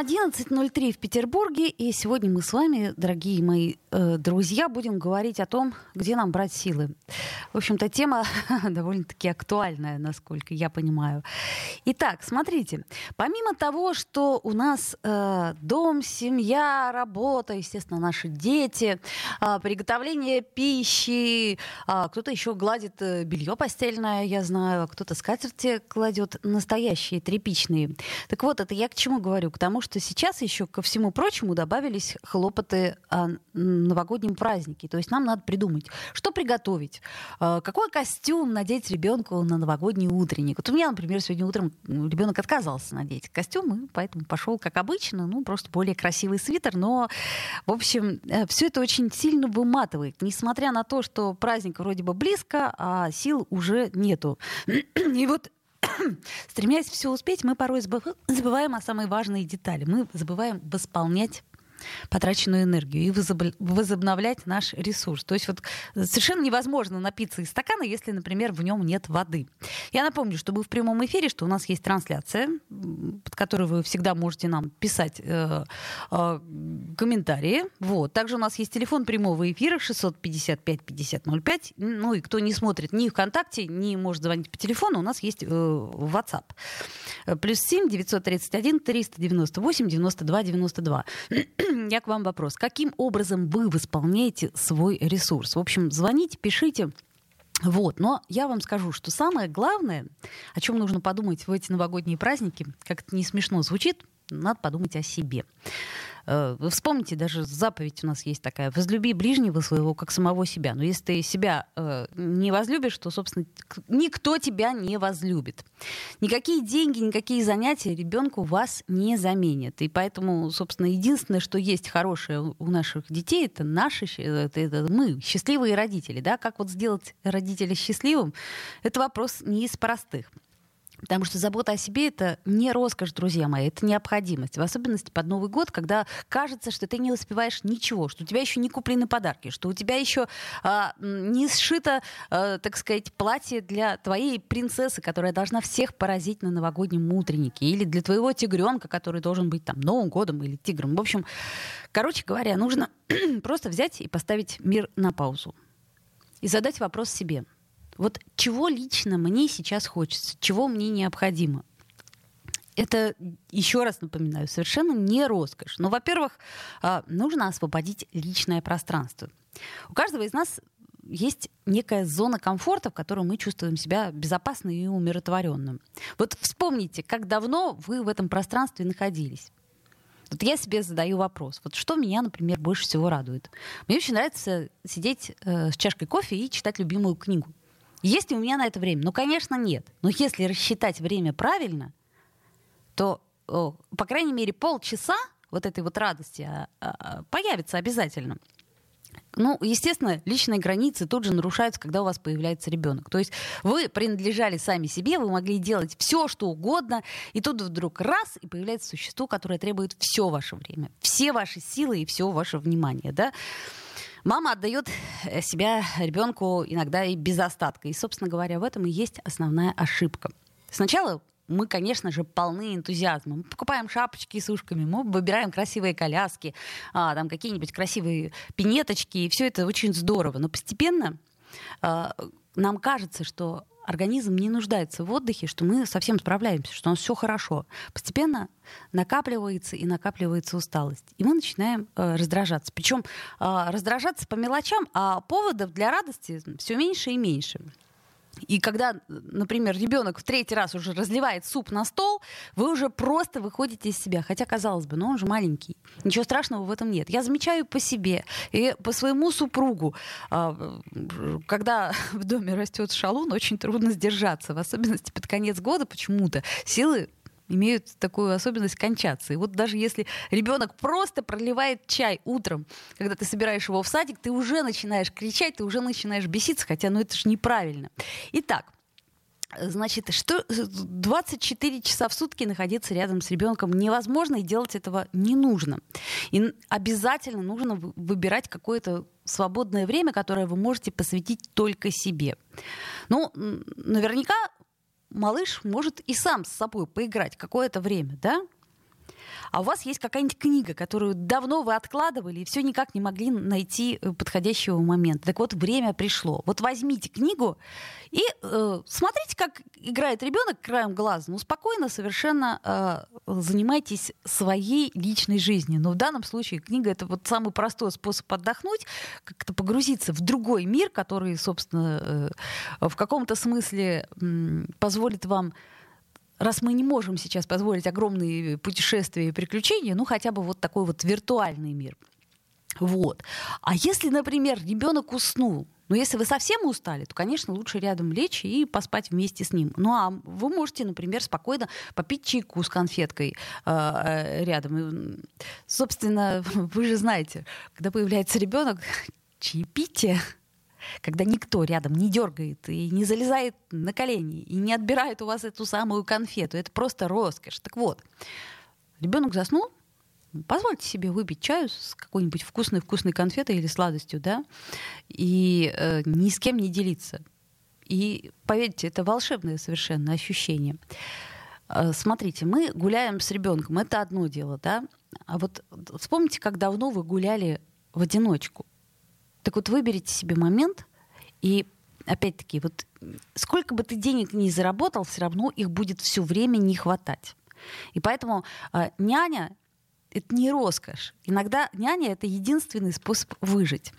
11.03 в Петербурге, и сегодня мы с вами, дорогие мои э, друзья, будем говорить о том, где нам брать силы. В общем-то, тема довольно-таки актуальная, насколько я понимаю. Итак, смотрите, помимо того, что у нас э, дом, семья, работа, естественно, наши дети, э, приготовление пищи, э, кто-то еще гладит э, белье постельное, я знаю, кто-то скатерти кладет настоящие, тряпичные. Так вот, это я к чему говорю? К тому, что сейчас еще ко всему прочему добавились хлопоты о новогоднем празднике. То есть нам надо придумать, что приготовить, э, какой костюм надеть ребенку на новогодний утренник. Вот у меня, например, сегодня утром ребенок отказался надеть костюм, и поэтому пошел, как обычно, ну, просто более красивый свитер. Но, в общем, э, все это очень сильно выматывает, несмотря на то, что праздник вроде бы близко, а сил уже нету. И вот стремясь все успеть, мы порой забываем о самой важной детали. Мы забываем восполнять потраченную энергию и возобновлять наш ресурс. То есть вот совершенно невозможно напиться из стакана, если, например, в нем нет воды. Я напомню, что мы в прямом эфире, что у нас есть трансляция, под которой вы всегда можете нам писать э, э, комментарии. Вот. Также у нас есть телефон прямого эфира 655-5005. Ну и кто не смотрит ни ВКонтакте, ни может звонить по телефону, у нас есть э, WhatsApp. Плюс 7 931 398 92 92 я к вам вопрос. Каким образом вы восполняете свой ресурс? В общем, звоните, пишите. Вот, но я вам скажу, что самое главное, о чем нужно подумать в эти новогодние праздники, как это не смешно звучит, надо подумать о себе. Э, вы вспомните, даже заповедь у нас есть такая. Возлюби ближнего своего, как самого себя. Но если ты себя э, не возлюбишь, то, собственно, никто тебя не возлюбит. Никакие деньги, никакие занятия ребенку вас не заменят. И поэтому, собственно, единственное, что есть хорошее у наших детей, это наши, это, это мы, счастливые родители. Да? Как вот сделать родителя счастливым, это вопрос не из простых. Потому что забота о себе это не роскошь, друзья мои, это необходимость. В особенности под Новый год, когда кажется, что ты не успеваешь ничего, что у тебя еще не куплены подарки, что у тебя еще а, не сшито, а, так сказать, платье для твоей принцессы, которая должна всех поразить на новогоднем утреннике, или для твоего тигренка, который должен быть там Новым годом или тигром. В общем, короче говоря, нужно просто взять и поставить мир на паузу и задать вопрос себе – вот чего лично мне сейчас хочется, чего мне необходимо? Это, еще раз напоминаю, совершенно не роскошь. Но, во-первых, а, нужно освободить личное пространство. У каждого из нас есть некая зона комфорта, в которой мы чувствуем себя безопасным и умиротворенным. Вот вспомните, как давно вы в этом пространстве находились. Вот я себе задаю вопрос. Вот что меня, например, больше всего радует? Мне очень нравится сидеть э, с чашкой кофе и читать любимую книгу. Есть ли у меня на это время? Ну, конечно, нет. Но если рассчитать время правильно, то, о, по крайней мере, полчаса вот этой вот радости а, а, появится обязательно. Ну, естественно, личные границы тут же нарушаются, когда у вас появляется ребенок. То есть вы принадлежали сами себе, вы могли делать все, что угодно, и тут вдруг раз, и появляется существо, которое требует все ваше время, все ваши силы и все ваше внимание, да. Мама отдает э, себя ребенку иногда и без остатка. И, собственно говоря, в этом и есть основная ошибка. Сначала мы, конечно же, полны энтузиазма. Мы покупаем шапочки с ушками, мы выбираем красивые коляски, а, там какие-нибудь красивые пинеточки, и все это очень здорово. Но постепенно а, нам кажется, что организм не нуждается в отдыхе, что мы совсем справляемся, что у нас все хорошо. Постепенно накапливается и накапливается усталость. И мы начинаем э, раздражаться. Причем э, раздражаться по мелочам, а поводов для радости все меньше и меньше. И когда, например, ребенок в третий раз уже разливает суп на стол, вы уже просто выходите из себя. Хотя, казалось бы, но он же маленький. Ничего страшного в этом нет. Я замечаю по себе и по своему супругу. А, когда в доме растет шалун, очень трудно сдержаться. В особенности под конец года почему-то силы имеют такую особенность кончаться. И вот даже если ребенок просто проливает чай утром, когда ты собираешь его в садик, ты уже начинаешь кричать, ты уже начинаешь беситься, хотя ну это же неправильно. Итак, Значит, что 24 часа в сутки находиться рядом с ребенком невозможно и делать этого не нужно. И обязательно нужно выбирать какое-то свободное время, которое вы можете посвятить только себе. Ну, наверняка малыш может и сам с собой поиграть какое-то время, да? А у вас есть какая-нибудь книга, которую давно вы откладывали и все никак не могли найти э, подходящего момента. Так вот, время пришло. Вот возьмите книгу и э, смотрите, как играет ребенок краем глаза. Ну, спокойно совершенно э, занимайтесь своей личной жизнью. Но в данном случае книга это вот самый простой способ отдохнуть, как-то погрузиться в другой мир, который, собственно, э, в каком-то смысле э, позволит вам раз мы не можем сейчас позволить огромные путешествия и приключения, ну хотя бы вот такой вот виртуальный мир. Вот. А если, например, ребенок уснул, но если вы совсем устали, то, конечно, лучше рядом лечь и поспать вместе с ним. Ну а вы можете, например, спокойно попить чайку с конфеткой э, рядом. И, собственно, вы же знаете, когда появляется ребенок, чаепитие когда никто рядом не дергает и не залезает на колени и не отбирает у вас эту самую конфету. Это просто роскошь. Так вот, ребенок заснул, позвольте себе выпить чаю с какой-нибудь вкусной-вкусной конфетой или сладостью, да, и э, ни с кем не делиться. И поверьте, это волшебное совершенно ощущение. Э, смотрите, мы гуляем с ребенком, это одно дело, да. А вот вспомните, как давно вы гуляли в одиночку. Так вот, выберите себе момент, и опять-таки, вот сколько бы ты денег ни заработал, все равно их будет все время не хватать. И поэтому э, няня это не роскошь. Иногда няня это единственный способ выжить.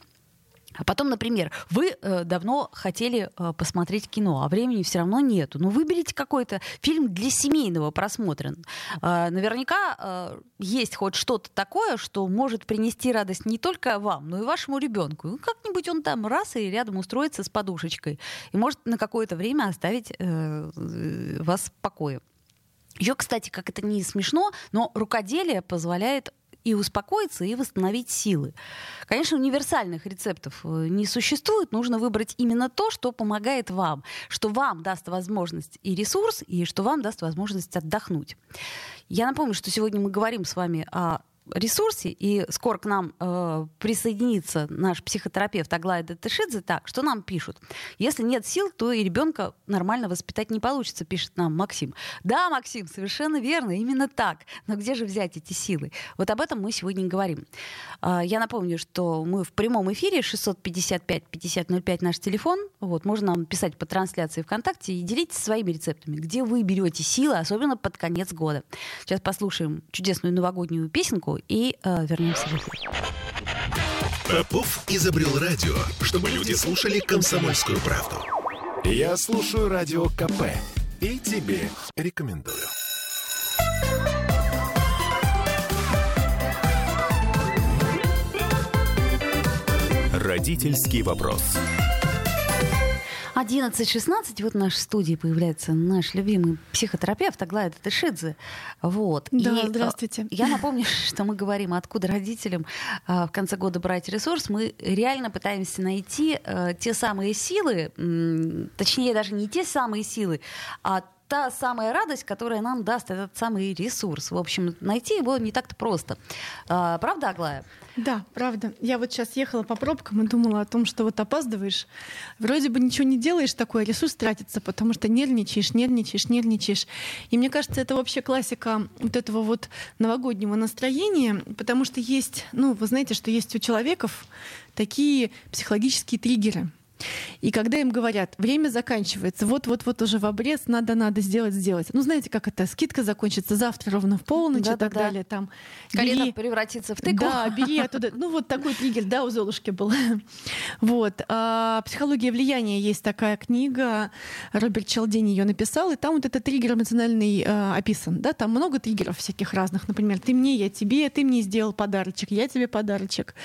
А потом, например, вы э, давно хотели э, посмотреть кино, а времени все равно нету. Ну, выберите какой-то фильм для семейного просмотра. Э, наверняка э, есть хоть что-то такое, что может принести радость не только вам, но и вашему ребенку. Ну, как-нибудь он там раз и рядом устроится с подушечкой и может на какое-то время оставить э, вас в покое. Еще, кстати, как это не смешно, но рукоделие позволяет и успокоиться, и восстановить силы. Конечно, универсальных рецептов э, не существует. Нужно выбрать именно то, что помогает вам, что вам даст возможность и ресурс, и что вам даст возможность отдохнуть. Я напомню, что сегодня мы говорим с вами о ресурсе, и скоро к нам э, присоединится наш психотерапевт Аглая Датышидзе. Так, что нам пишут? Если нет сил, то и ребенка нормально воспитать не получится, пишет нам Максим. Да, Максим, совершенно верно, именно так. Но где же взять эти силы? Вот об этом мы сегодня говорим. Э, я напомню, что мы в прямом эфире 655-5005 наш телефон. Вот, можно нам писать по трансляции ВКонтакте и делитесь своими рецептами, где вы берете силы, особенно под конец года. Сейчас послушаем чудесную новогоднюю песенку и э, вернемся в эфир. Попов изобрел радио, чтобы люди слушали комсомольскую правду. Я слушаю радио КП и тебе рекомендую. Родительский вопрос. 11.16, вот в нашей студии появляется наш любимый психотерапевт Аглая Татышидзе. Вот. Да, И, здравствуйте. Я напомню, что мы говорим, откуда родителям а, в конце года брать ресурс. Мы реально пытаемся найти а, те самые силы, точнее даже не те самые силы, а та самая радость, которая нам даст этот самый ресурс. В общем, найти его не так-то просто. А, правда, Аглая? Да, правда. Я вот сейчас ехала по пробкам и думала о том, что вот опаздываешь, вроде бы ничего не делаешь такое, ресурс тратится, потому что нервничаешь, нервничаешь, нервничаешь. И мне кажется, это вообще классика вот этого вот новогоднего настроения, потому что есть, ну, вы знаете, что есть у человеков такие психологические триггеры — и когда им говорят, время заканчивается, вот-вот-вот уже в обрез, надо-надо сделать, сделать. Ну, знаете, как это, скидка закончится завтра ровно в полночь да, и так да, далее. Там, Калина бери... превратится в тыкву. Да, бери оттуда. Ну, вот такой триггер, да, у Золушки был. Вот. А, «Психология влияния» есть такая книга, Роберт Челдин ее написал, и там вот этот триггер эмоциональный а, описан. Да, там много триггеров всяких разных. Например, ты мне, я тебе, ты мне сделал подарочек, я тебе подарочек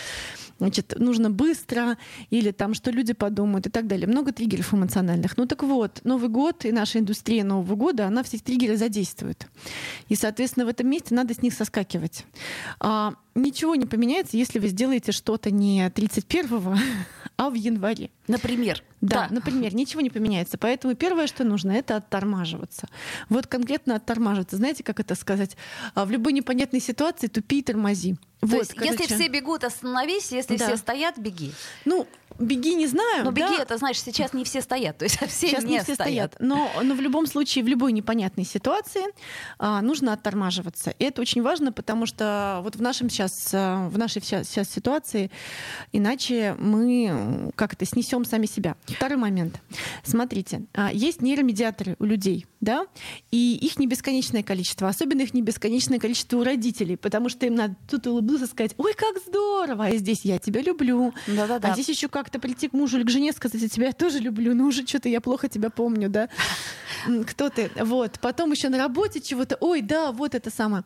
значит, нужно быстро, или там, что люди подумают и так далее. Много триггеров эмоциональных. Ну так вот, Новый год и наша индустрия Нового года, она все триггеры задействует. И, соответственно, в этом месте надо с них соскакивать. А, ничего не поменяется, если вы сделаете что-то не 31-го, а в январе. Например. Да, да, например, ничего не поменяется. Поэтому первое, что нужно, это оттормаживаться. Вот конкретно оттормаживаться. Знаете, как это сказать? А, в любой непонятной ситуации тупи и тормози. То вот, есть, короче... если все бегут, остановись, если да. все стоят, беги. Ну, беги не знаю. Но беги, да. это значит, сейчас не все стоят. То есть все сейчас не, не все стоят. стоят. Но, но в любом случае, в любой непонятной ситуации а, нужно оттормаживаться. И это очень важно, потому что вот в нашем сейчас, а, в нашей сейчас, сейчас ситуации, иначе мы как это снесем сами себя. Второй момент. Смотрите, а, есть нейромедиаторы у людей, да, и их не бесконечное количество, особенно их не бесконечное количество у родителей, потому что им надо тут улыбнуться, сказать, ой, как здорово, а здесь я тебя люблю, Да-да-да. а здесь еще как-то прийти к мужу или к жене сказать, я тебя тоже люблю, ну уже что-то я плохо тебя помню, да, кто ты, вот, потом еще на работе чего-то, ой, да, вот это самое,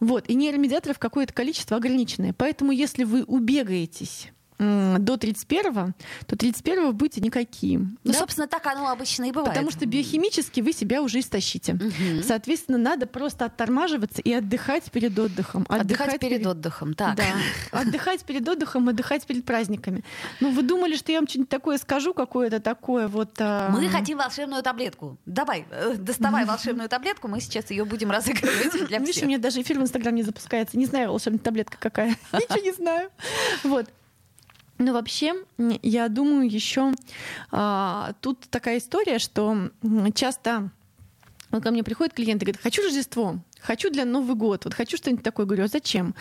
вот, и нейромедиаторов какое-то количество ограниченное, поэтому если вы убегаетесь до 31 то 31 будете никаким. Ну, да? собственно, так оно обычно и бывает. Потому что биохимически вы себя уже истощите. Угу. Соответственно, надо просто оттормаживаться и отдыхать перед отдыхом. Отдыхать, отдыхать перед, перед отдыхом, так. Да. Отдыхать перед отдыхом, отдыхать перед праздниками. Ну, вы думали, что я вам что-нибудь такое скажу, какое-то такое вот... А... Мы хотим волшебную таблетку. Давай, э, доставай волшебную таблетку, мы сейчас ее будем разыгрывать для всех. Видишь, у меня даже эфир в Инстаграм не запускается. Не знаю, волшебная таблетка какая. Ничего не знаю. Вот. Ну, вообще, я думаю, еще а, тут такая история, что часто ко мне приходят клиенты и говорят, хочу Рождество хочу для Новый год, вот хочу что-нибудь такое. Говорю, а зачем?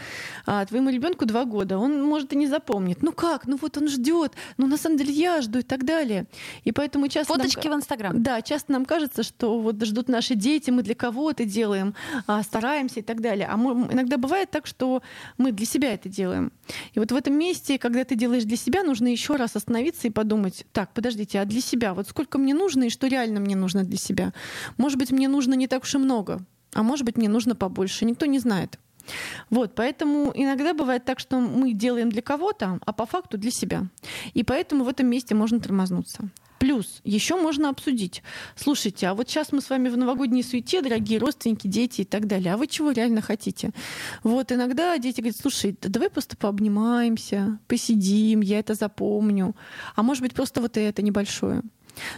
А, твоему ребенку два года, он, может, и не запомнит. Ну как? Ну вот он ждет. Ну на самом деле я жду и так далее. И поэтому часто... Фоточки нам... в Инстаграм. Да, часто нам кажется, что вот ждут наши дети, мы для кого это делаем, а, стараемся и так далее. А мы, иногда бывает так, что мы для себя это делаем. И вот в этом месте, когда ты делаешь для себя, нужно еще раз остановиться и подумать, так, подождите, а для себя, вот сколько мне нужно и что реально мне нужно для себя? Может быть, мне нужно не так уж и много а может быть, мне нужно побольше. Никто не знает. Вот, поэтому иногда бывает так, что мы делаем для кого-то, а по факту для себя. И поэтому в этом месте можно тормознуться. Плюс еще можно обсудить. Слушайте, а вот сейчас мы с вами в новогодней суете, дорогие родственники, дети и так далее. А вы чего реально хотите? Вот иногда дети говорят, слушай, давай просто пообнимаемся, посидим, я это запомню. А может быть, просто вот это небольшое.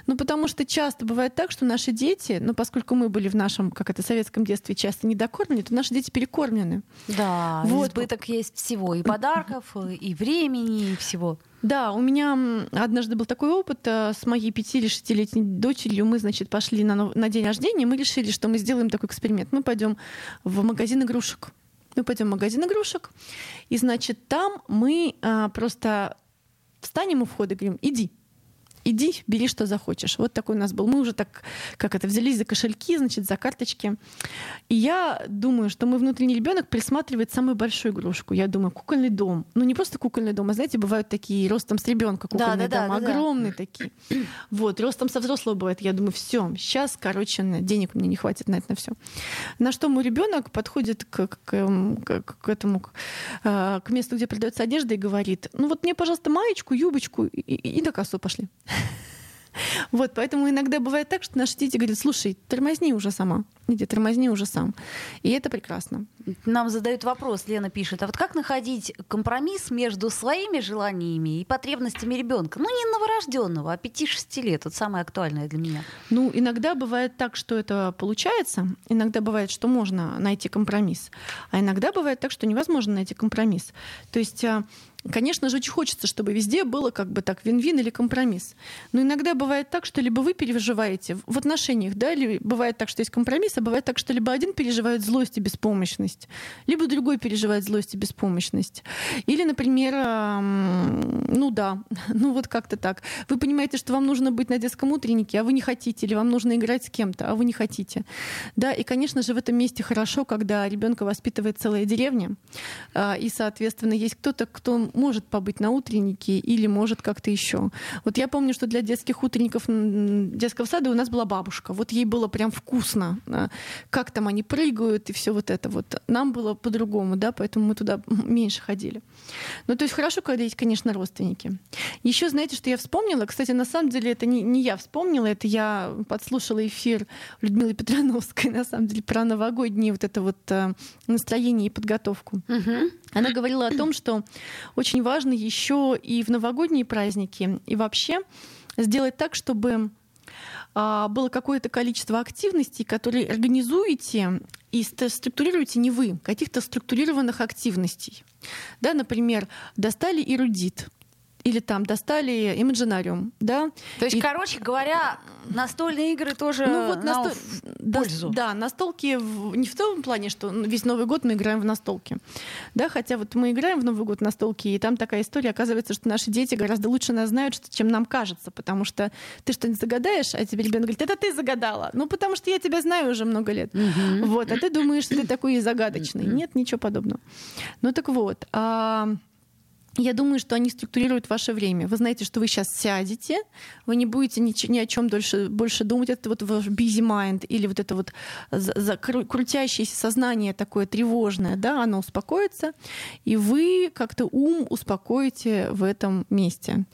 Ну, потому что часто бывает так, что наши дети, ну, поскольку мы были в нашем, как это, советском детстве часто недокормлены, то наши дети перекормлены. Да, вот. избыток есть всего, и подарков, и времени, и всего. Да, у меня однажды был такой опыт э, с моей пяти или шестилетней дочерью. Мы, значит, пошли на, на день рождения, мы решили, что мы сделаем такой эксперимент. Мы пойдем в магазин игрушек. Мы пойдем в магазин игрушек, и, значит, там мы а, просто встанем у входа и говорим, иди, иди, бери, что захочешь. Вот такой у нас был. Мы уже так, как это, взялись за кошельки, значит, за карточки. И я думаю, что мой внутренний ребенок присматривает самую большую игрушку. Я думаю, кукольный дом. Ну, не просто кукольный дом, а, знаете, бывают такие ростом с ребенка кукольные да, да, дома, да, огромные да. такие. Вот, ростом со взрослого бывает. Я думаю, все, сейчас, короче, денег мне не хватит на это на все. На что мой ребенок подходит к, к, к, к этому, к, а, к месту, где продается одежда, и говорит: ну вот мне, пожалуйста, маечку, юбочку и, и, и на кассу пошли. Вот, поэтому иногда бывает так, что наши дети говорят, слушай, тормозни уже сама. Иди, тормозни уже сам. И это прекрасно. Нам задают вопрос, Лена пишет, а вот как находить компромисс между своими желаниями и потребностями ребенка? Ну, не новорожденного, а 5-6 лет. Это самое актуальное для меня. Ну, иногда бывает так, что это получается. Иногда бывает, что можно найти компромисс. А иногда бывает так, что невозможно найти компромисс. То есть а, Конечно же, очень хочется, чтобы везде было как бы так вин-вин или компромисс. Но иногда бывает так, что либо вы переживаете в отношениях, да, или бывает так, что есть компромисс, а бывает так, что либо один переживает злость и беспомощность, либо другой переживает злость и беспомощность. Или, например, ну да, ну вот как-то так. Вы понимаете, что вам нужно быть на детском утреннике, а вы не хотите, или вам нужно играть с кем-то, а вы не хотите. Да, и, конечно же, в этом месте хорошо, когда ребенка воспитывает целая деревня, а, и, соответственно, есть кто-то, кто может побыть на утреннике или может как-то еще. Вот я помню, что для детских утренников детского сада у нас была бабушка. Вот ей было прям вкусно, как там они прыгают и все вот это вот. Нам было по-другому, да, поэтому мы туда меньше ходили. Ну, то есть хорошо, когда есть, конечно, родственники. Еще знаете, что я вспомнила? Кстати, на самом деле это не, не я вспомнила, это я подслушала эфир Людмилы Петрановской, на самом деле, про новогодние вот это вот э, настроение и подготовку. Угу. Она говорила о том, что очень важно еще и в новогодние праздники, и вообще сделать так, чтобы а, было какое-то количество активностей, которые организуете и структурируете не вы, каких-то структурированных активностей. Да, например, достали эрудит, или там достали Imaginarium, да. То есть, и... короче говоря, настольные игры тоже ну, вот на настол... пользу. Да, настолки в... не в том плане, что весь Новый год мы играем в настолки, да, хотя вот мы играем в Новый год в настолки, и там такая история, оказывается, что наши дети гораздо лучше нас знают, чем нам кажется, потому что ты что-нибудь загадаешь, а тебе ребенок говорит, это ты загадала, ну потому что я тебя знаю уже много лет, вот, а ты думаешь, что ты такой загадочный, нет, ничего подобного. Ну так вот. А я думаю, что они структурируют ваше время. Вы знаете, что вы сейчас сядете, вы не будете ни, ни о чем дольше, больше думать. Это вот ваш busy mind или вот это вот крутящееся сознание такое тревожное, да, оно успокоится, и вы как-то ум успокоите в этом месте.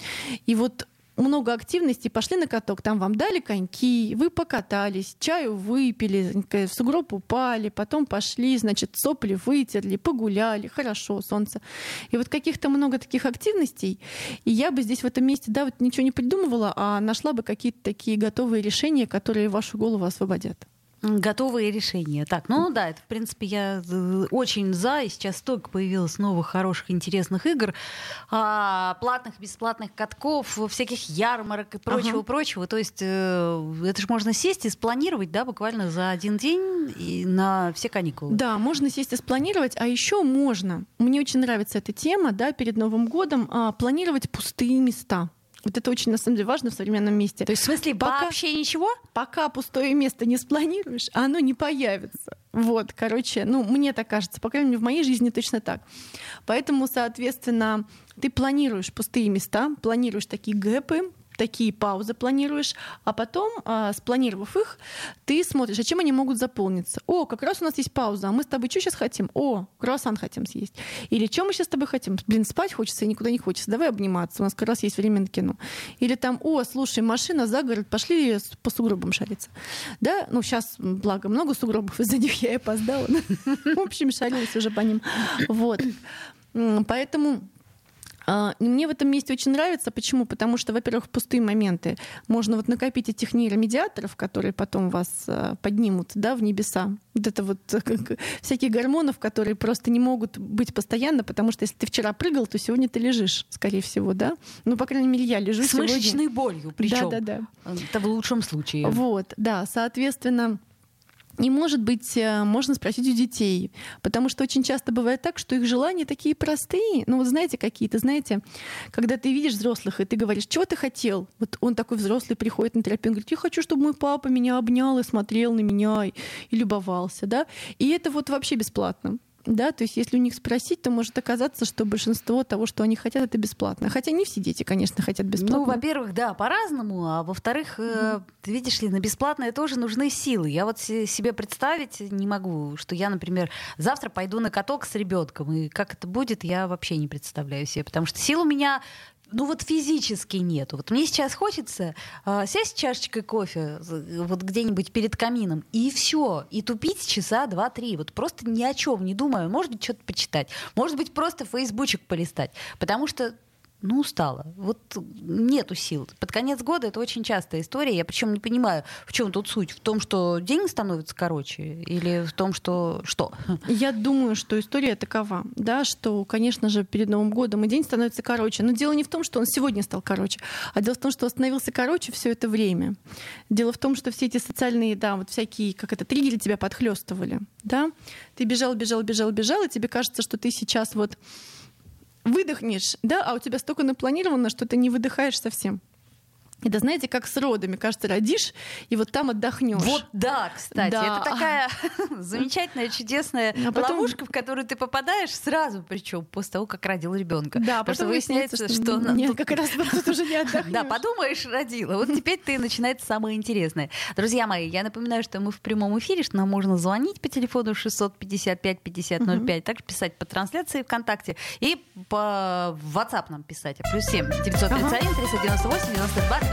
И вот много активности, пошли на каток, там вам дали коньки, вы покатались, чаю выпили, в сугроб упали, потом пошли, значит, сопли вытерли, погуляли, хорошо, солнце. И вот каких-то много таких активностей, и я бы здесь в этом месте, да, вот ничего не придумывала, а нашла бы какие-то такие готовые решения, которые вашу голову освободят. Готовые решения. Так, ну да, это, в принципе, я э, очень за, и сейчас столько появилось новых, хороших, интересных игр, а, платных, бесплатных катков, всяких ярмарок и прочего-прочего. Ага. То есть э, это же можно сесть и спланировать, да, буквально за один день и на все каникулы. Да, можно сесть и спланировать, а еще можно, мне очень нравится эта тема, да, перед Новым годом, а, планировать пустые места. Вот это очень, на самом деле, важно в современном месте. То есть, в смысле, пока, вообще ничего? Пока пустое место не спланируешь, оно не появится. Вот, короче, ну, мне так кажется, по крайней мере, в моей жизни точно так. Поэтому, соответственно, ты планируешь пустые места, планируешь такие гэпы, такие паузы планируешь, а потом, а, спланировав их, ты смотришь, а чем они могут заполниться. О, как раз у нас есть пауза, а мы с тобой что сейчас хотим? О, круассан хотим съесть. Или что мы сейчас с тобой хотим? Блин, спать хочется и никуда не хочется. Давай обниматься, у нас как раз есть время на кино. Или там, о, слушай, машина за город, пошли по сугробам шариться. Да, ну сейчас, благо, много сугробов, из-за них я и опоздала. В общем, шарилась уже по ним. Вот. Поэтому мне в этом месте очень нравится. Почему? Потому что, во-первых, пустые моменты. Можно вот накопить этих нейромедиаторов, которые потом вас а, поднимут да, в небеса. Вот это вот всякие гормонов, которые просто не могут быть постоянно, потому что если ты вчера прыгал, то сегодня ты лежишь, скорее всего, да? Ну, по крайней мере, я лежу С сегодня. мышечной болью причем. Да, да, да. Это в лучшем случае. Вот, да. Соответственно, и, может быть, э, можно спросить у детей, потому что очень часто бывает так, что их желания такие простые. Ну, вот знаете, какие-то, знаете, когда ты видишь взрослых, и ты говоришь, чего ты хотел? Вот он такой взрослый приходит на терапию, он говорит, я хочу, чтобы мой папа меня обнял и смотрел на меня и, и любовался, да? И это вот вообще бесплатно. Да, то есть если у них спросить, то может оказаться, что большинство того, что они хотят, это бесплатно. Хотя не все дети, конечно, хотят бесплатно. Ну, во-первых, да, по-разному, а во-вторых, э, видишь ли, на бесплатное тоже нужны силы. Я вот себе представить не могу, что я, например, завтра пойду на каток с ребенком, и как это будет, я вообще не представляю себе, потому что сил у меня ну вот физически нету. Вот мне сейчас хочется э, сесть с чашечкой кофе вот где-нибудь перед камином и все, и тупить часа два-три. Вот просто ни о чем не думаю. Может быть, что-то почитать, может быть, просто фейсбучек полистать, потому что ну, устала. Вот нету сил. Под конец года это очень частая история. Я причем не понимаю, в чем тут суть. В том, что день становится короче, или в том, что что? Я думаю, что история такова, да, что, конечно же, перед Новым годом и день становится короче. Но дело не в том, что он сегодня стал короче, а дело в том, что он становился короче все это время. Дело в том, что все эти социальные, да, вот всякие, как это, триггеры тебя подхлестывали, да. Ты бежал, бежал, бежал, бежал, и тебе кажется, что ты сейчас вот выдохнешь, да, а у тебя столько напланировано, что ты не выдыхаешь совсем. Это знаете, как с родами. Кажется, родишь, и вот там отдохнешь. Вот да, кстати. Да. Это такая замечательная, чудесная а потом... ловушка, в которую ты попадаешь сразу, причем после того, как родил ребенка. Да, потом выясняется, что, что нет, тут... как раз тут уже не отдохнешь. Да, подумаешь, родила. Вот теперь ты начинается самое интересное. Друзья мои, я напоминаю, что мы в прямом эфире, что нам можно звонить по телефону 655 5005, также писать по трансляции ВКонтакте и по WhatsApp нам писать. Плюс 7 931 398 92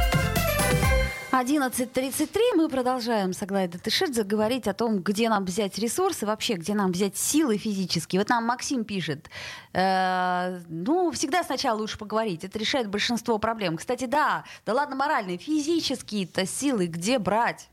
11.33 мы продолжаем с Аглайдой Тышидзе говорить о том, где нам взять ресурсы, вообще, где нам взять силы физические. Вот нам Максим пишет, э, ну, всегда сначала лучше поговорить, это решает большинство проблем. Кстати, да, да ладно моральные, физические-то силы где брать?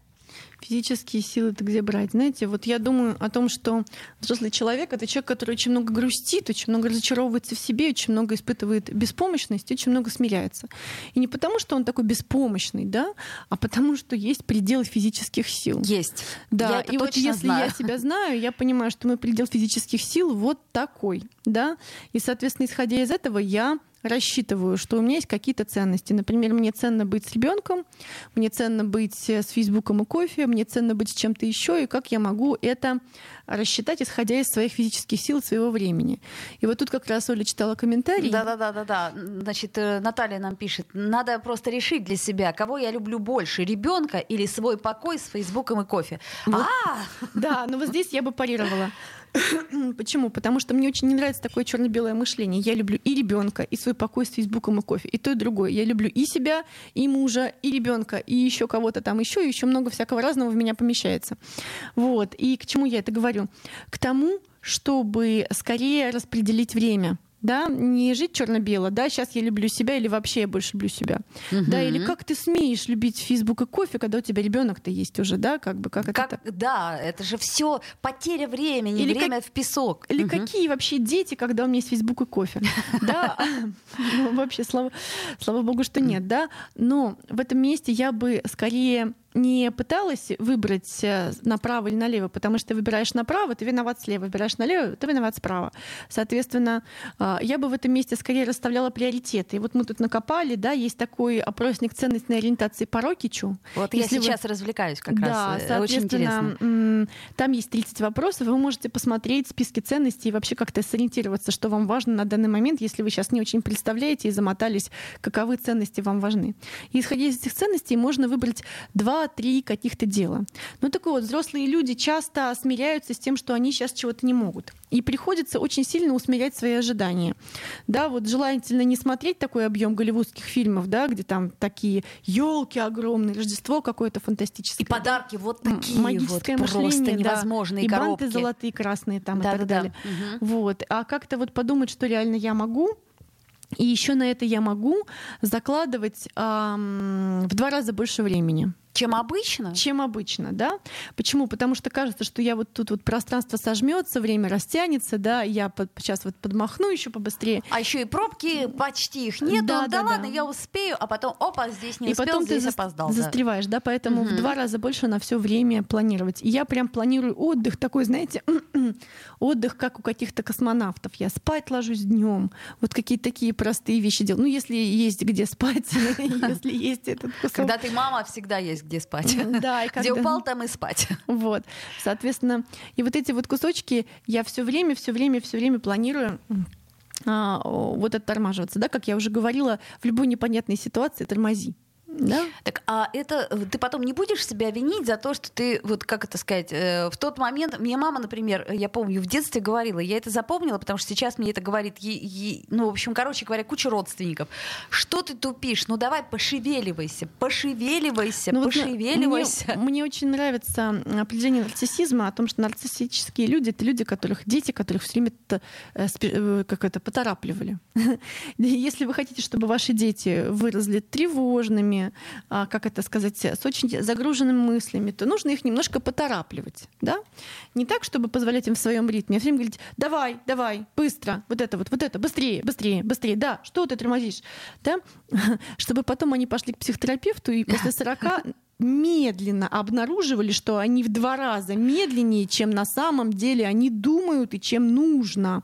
Физические силы-то где брать? Знаете, вот я думаю о том, что взрослый человек — это человек, который очень много грустит, очень много разочаровывается в себе, очень много испытывает беспомощность, очень много смиряется. И не потому, что он такой беспомощный, да, а потому, что есть предел физических сил. Есть. Да, и вот если знаю. я себя знаю, я понимаю, что мой предел физических сил вот такой, да, и, соответственно, исходя из этого, я рассчитываю, что у меня есть какие-то ценности. Например, мне ценно быть с ребенком, мне ценно быть э, с Фейсбуком и кофе, мне ценно быть с чем-то еще, и как я могу это рассчитать, исходя из своих физических сил, своего времени. И вот тут как раз Оля читала комментарий. Да, да, да, да, да. Значит, э, Наталья нам пишет: надо просто решить для себя, кого я люблю больше: ребенка или свой покой с Фейсбуком и кофе. Вот. А! Да, но вот здесь я бы парировала. Почему? Потому что мне очень не нравится такое черно-белое мышление. Я люблю и ребенка, и свой покой с Фейсбуком и кофе, и то, и другое. Я люблю и себя, и мужа, и ребенка, и еще кого-то там еще, и еще много всякого разного в меня помещается. Вот. И к чему я это говорю? К тому, чтобы скорее распределить время да, не жить черно-бело, да, сейчас я люблю себя или вообще я больше люблю себя, угу. да, или как ты смеешь любить Фейсбук и кофе, когда у тебя ребенок-то есть уже, да, как бы как, как это? Да, это же все потеря времени, или время как, в песок. Или угу. какие вообще дети, когда у меня есть Фейсбук и кофе, да, ну, вообще слава, слава богу, что нет, да, но в этом месте я бы скорее не пыталась выбрать э, направо или налево, потому что ты выбираешь направо, ты виноват слева, выбираешь налево, ты виноват справа. Соответственно, э, я бы в этом месте скорее расставляла приоритеты. И вот мы тут накопали, да, есть такой опросник ценностной ориентации по Рокичу. Вот Если я сейчас вы... развлекаюсь как да, раз. Да, Очень интересно. Там есть 30 вопросов, вы можете посмотреть списки ценностей и вообще как-то сориентироваться, что вам важно на данный момент, если вы сейчас не очень представляете и замотались, каковы ценности вам важны. И исходя из этих ценностей можно выбрать два два-три каких-то дела. Ну так вот, взрослые люди часто смиряются с тем, что они сейчас чего-то не могут. И приходится очень сильно усмирять свои ожидания. Да, вот желательно не смотреть такой объем голливудских фильмов, да, где там такие елки огромные, Рождество какое-то фантастическое. И подарки да? вот такие Магическое вот мышление, просто невозможные да, и коробки. банты золотые, красные там да, и так да, далее. Да. Угу. Вот. А как-то вот подумать, что реально я могу, и еще на это я могу закладывать эм, в два раза больше времени. Чем обычно? Чем обычно, да. Почему? Потому что кажется, что я вот тут вот пространство сожмется, время растянется, да, я под, сейчас вот подмахну еще побыстрее. А еще и пробки почти их нет. Да, да, да ладно, да. я успею, а потом, опа, здесь не и успел, потом здесь ты опоздал. застреваешь, да, поэтому угу. в два раза больше на все время планировать. И я прям планирую отдых такой, знаете, отдых как у каких-то космонавтов. Я спать ложусь днем, вот какие-то такие простые вещи делаю. Ну, если есть где спать, если есть этот кусок. Когда ты мама, всегда есть где спать. Да, и Где упал, там и спать. Вот. Соответственно, и вот эти вот кусочки я все время, все время, все время планирую а, вот оттормаживаться. Да, как я уже говорила, в любой непонятной ситуации тормози. Да. Так, а это э, ты потом не будешь себя винить за то, что ты, вот как это сказать, э, в тот момент, мне мама, например, я помню, в детстве говорила, я это запомнила, потому что сейчас мне это говорит, е, е, ну, в общем, короче говоря, куча родственников. Что ты тупишь? Ну, давай пошевеливайся, пошевеливайся, ну, пошевеливайся. Вот, мне, мне очень нравится определение нарциссизма о том, что нарциссические люди — это люди, которых, дети, которых все время это, э, как это, поторапливали. Если вы хотите, чтобы ваши дети выросли тревожными, а, как это сказать, с очень загруженными мыслями, то нужно их немножко поторапливать. Да? Не так, чтобы позволять им в своем ритме, а все время говорить, давай, давай, быстро, вот это вот, вот это, быстрее, быстрее, быстрее, да, что ты тормозишь? Да? Чтобы потом они пошли к психотерапевту и после 40 медленно обнаруживали, что они в два раза медленнее, чем на самом деле они думают и чем нужно.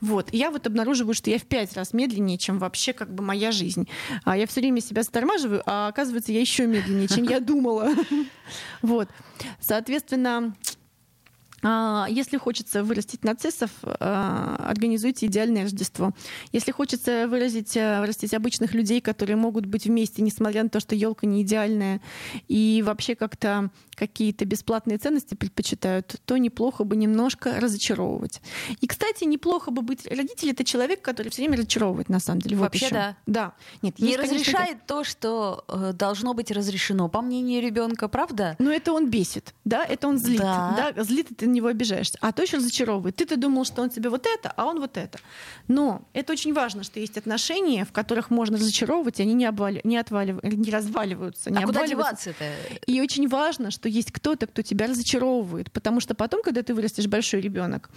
Вот. И я вот обнаруживаю, что я в пять раз медленнее, чем вообще как бы моя жизнь. А я все время себя стормаживаю, а оказывается, я еще медленнее, чем я думала. Вот. Соответственно, если хочется вырастить нарциссов, а, организуйте идеальное Рождество. Если хочется выразить, а, вырастить обычных людей, которые могут быть вместе, несмотря на то, что елка не идеальная, и вообще как-то какие-то бесплатные ценности предпочитают, то неплохо бы немножко разочаровывать. И, кстати, неплохо бы быть родителем это человек, который все время разочаровывает, на самом деле. Вообще, еще. да. Да. Нет, не есть, разрешает конечно, то, что э, должно быть разрешено, по мнению ребенка, правда? Но это он бесит, да, это он злит. Да. да? Злит, на него обижаешься. А то еще разочаровывает. Ты-то думал, что он тебе вот это, а он вот это. Но это очень важно, что есть отношения, в которых можно разочаровывать, и они не, обвали... не, отвалив... не разваливаются. Не а куда деваться-то? И очень важно, что есть кто-то, кто тебя разочаровывает. Потому что потом, когда ты вырастешь большой ребенок,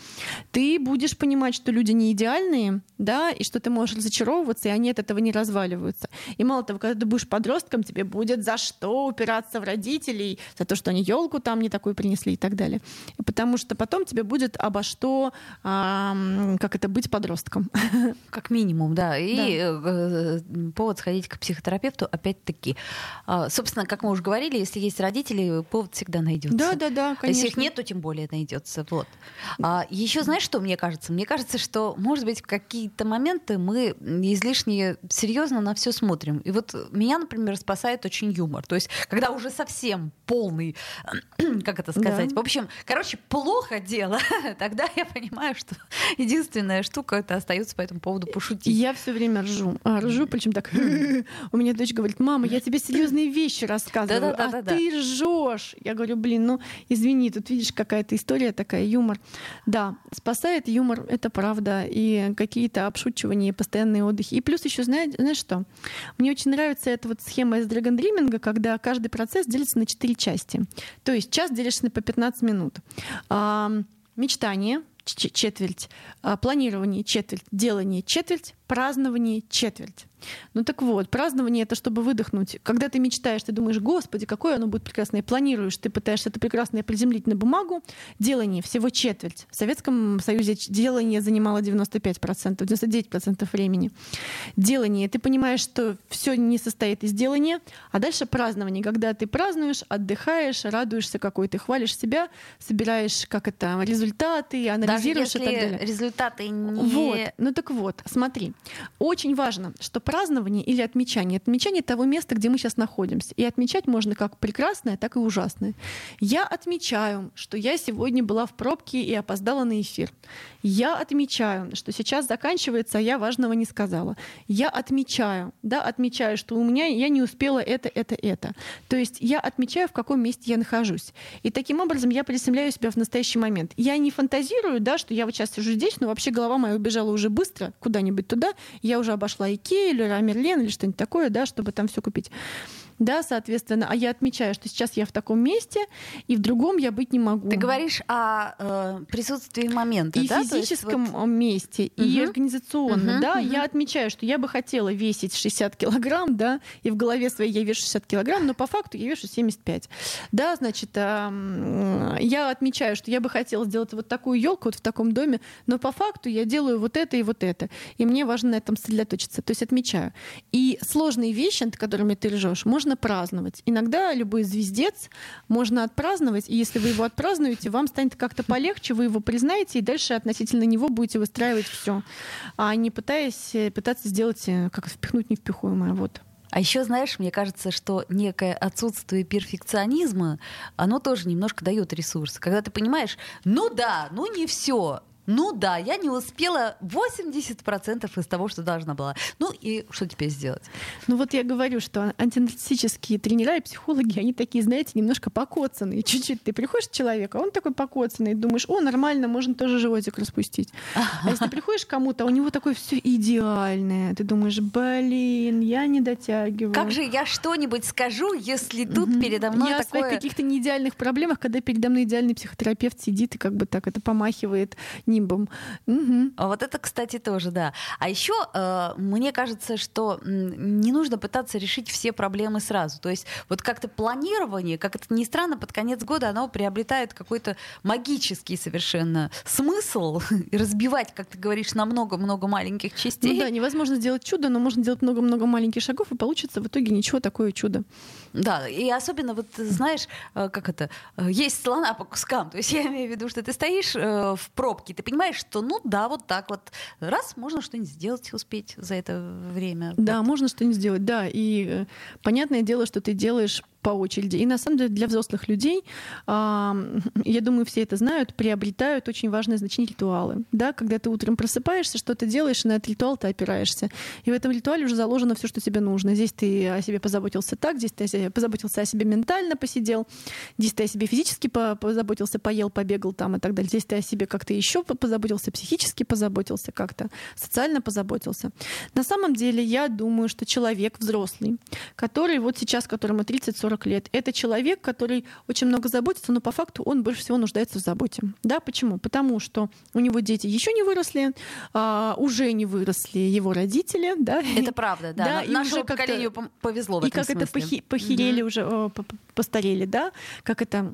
ты будешь понимать, что люди не идеальные, да, и что ты можешь разочаровываться, и они от этого не разваливаются. И мало того, когда ты будешь подростком, тебе будет за что упираться в родителей, за то, что они елку там не такую принесли и так далее. Потому что потом тебе будет обо что, а, как это, быть подростком. Как минимум, да. И да. Э, э, повод сходить к психотерапевту опять-таки. А, собственно, как мы уже говорили, если есть родители, повод всегда найдется. Да, да, да, конечно. Если их нет, то тем более найдется. Вот. А, еще знаешь, что мне кажется? Мне кажется, что, может быть, в какие-то моменты мы излишне серьезно на все смотрим. И вот меня, например, спасает очень юмор. То есть, когда уже совсем полный, как это сказать, да. в общем, короче, плохо дело, тогда я понимаю, что единственная штука это остается по этому поводу пошутить. Я все время ржу. А, ржу, причем так. У меня дочь говорит: мама, я тебе серьезные вещи рассказываю, а ты ржешь. Я говорю, блин, ну извини, тут видишь какая-то история такая, юмор. Да, спасает юмор, это правда, и какие-то обшучивания, постоянные отдыхи. И плюс еще, знаешь, знаешь что? Мне очень нравится эта вот схема из Dreaming, когда каждый процесс делится на четыре части. То есть час делишься на по 15 минут. Мечтание четверть, а, планирование четверть, делание четверть, празднование четверть. Ну так вот, празднование это чтобы выдохнуть. Когда ты мечтаешь, ты думаешь, господи, какое оно будет прекрасное, и планируешь, ты пытаешься это прекрасное приземлить на бумагу, делание всего четверть. В Советском Союзе делание занимало 95%, 99% времени. Делание, ты понимаешь, что все не состоит из делания, а дальше празднование, когда ты празднуешь, отдыхаешь, радуешься какой ты хвалишь себя, собираешь, как это, результаты, анализируешь Даже и так далее. результаты не... Вот, ну так вот, смотри, очень важно, что празднование или отмечание, отмечание того места, где мы сейчас находимся. И отмечать можно как прекрасное, так и ужасное. Я отмечаю, что я сегодня была в пробке и опоздала на эфир. Я отмечаю, что сейчас заканчивается, а я важного не сказала. Я отмечаю, да, отмечаю, что у меня я не успела это, это, это. То есть я отмечаю, в каком месте я нахожусь. И таким образом я приземляю себя в настоящий момент. Я не фантазирую, да, что я вот сейчас сижу здесь, но вообще голова моя убежала уже быстро куда-нибудь туда. Я уже обошла Икею или Рамерлен или что-нибудь такое, да, чтобы там все купить да, соответственно, а я отмечаю, что сейчас я в таком месте, и в другом я быть не могу. Ты говоришь о э, присутствии момента, и да? физическом вот... месте, угу. и организационно, угу, да, угу. я отмечаю, что я бы хотела весить 60 килограмм, да, и в голове своей я вешу 60 килограмм, но по факту я вешу 75, да, значит, э, я отмечаю, что я бы хотела сделать вот такую елку вот в таком доме, но по факту я делаю вот это и вот это, и мне важно на этом сосредоточиться, то есть отмечаю. И сложные вещи, над которыми ты ржешь, можно можно праздновать. Иногда любой звездец можно отпраздновать, и если вы его отпразднуете, вам станет как-то полегче, вы его признаете, и дальше относительно него будете выстраивать все, а не пытаясь э, пытаться сделать, э, как впихнуть невпихуемое. Вот. А еще, знаешь, мне кажется, что некое отсутствие перфекционизма, оно тоже немножко дает ресурс. Когда ты понимаешь, ну да, ну не все, ну да, я не успела 80% из того, что должна была. Ну и что теперь сделать? Ну вот я говорю, что антинарциссические тренера и психологи, они такие, знаете, немножко покоцанные. Чуть-чуть ты приходишь к человеку, а он такой покоцанный, думаешь, о, нормально, можно тоже животик распустить. А если прихожишь к кому-то, у него такое все идеальное. Ты думаешь, блин, я не дотягиваю. Как же я что-нибудь скажу, если тут угу. передо мной я такое... о своих каких-то неидеальных проблемах, когда передо мной идеальный психотерапевт сидит и как бы так это помахивает, не нимбом. Угу. Вот это, кстати, тоже, да. А еще э, мне кажется, что не нужно пытаться решить все проблемы сразу. То есть вот как-то планирование, как это ни странно, под конец года оно приобретает какой-то магический совершенно смысл разбивать, как ты говоришь, на много-много маленьких частей. Ну да, невозможно сделать чудо, но можно сделать много-много маленьких шагов, и получится в итоге ничего такое чудо. Да, и особенно вот, знаешь, э, как это, э, есть слона по кускам. То есть я имею в виду, что ты стоишь в пробке, ты понимаешь, что ну да, вот так вот, раз, можно что-нибудь сделать, успеть за это время. Да, вот. можно что-нибудь сделать, да. И понятное дело, что ты делаешь по очереди. И на самом деле для взрослых людей, я думаю, все это знают, приобретают очень важное значение ритуалы. Да, когда ты утром просыпаешься, что ты делаешь, и на этот ритуал ты опираешься. И в этом ритуале уже заложено все, что тебе нужно. Здесь ты о себе позаботился так, здесь ты позаботился о себе ментально, посидел, здесь ты о себе физически позаботился, поел, побегал там и так далее. Здесь ты о себе как-то еще позаботился, психически позаботился как-то, социально позаботился. На самом деле я думаю, что человек взрослый, который вот сейчас, которому 30-40 40 лет. Это человек, который очень много заботится, но по факту он больше всего нуждается в заботе. Да, почему? Потому что у него дети еще не выросли, а, уже не выросли его родители. Да? Это правда, да. да и Нашему поколению повезло в и этом как смысле. это похерели угу. уже, постарели, да, как это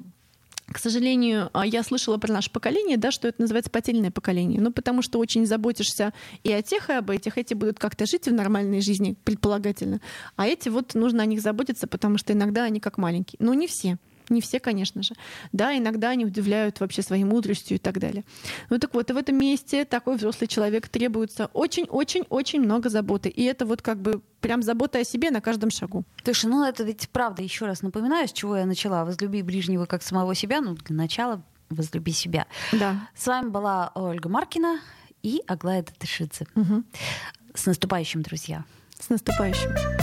к сожалению, а, я слышала про наше поколение, да, что это называется потерянное поколение. Ну, потому что очень заботишься и о тех, и об этих. Эти будут как-то жить в нормальной жизни, предполагательно. А эти вот нужно о них заботиться, потому что иногда они как маленькие. Но не все. Не все, конечно же. Да, иногда они удивляют вообще своей мудростью и так далее. Ну так вот, и в этом месте такой взрослый человек требуется очень-очень-очень много заботы. И это вот как бы прям забота о себе на каждом шагу. Слушай, ну это ведь правда, еще раз напоминаю, с чего я начала. Возлюби ближнего как самого себя, ну для начала возлюби себя. Да. С вами была Ольга Маркина и Аглая Датышидзе. Угу. С наступающим, друзья. С наступающим.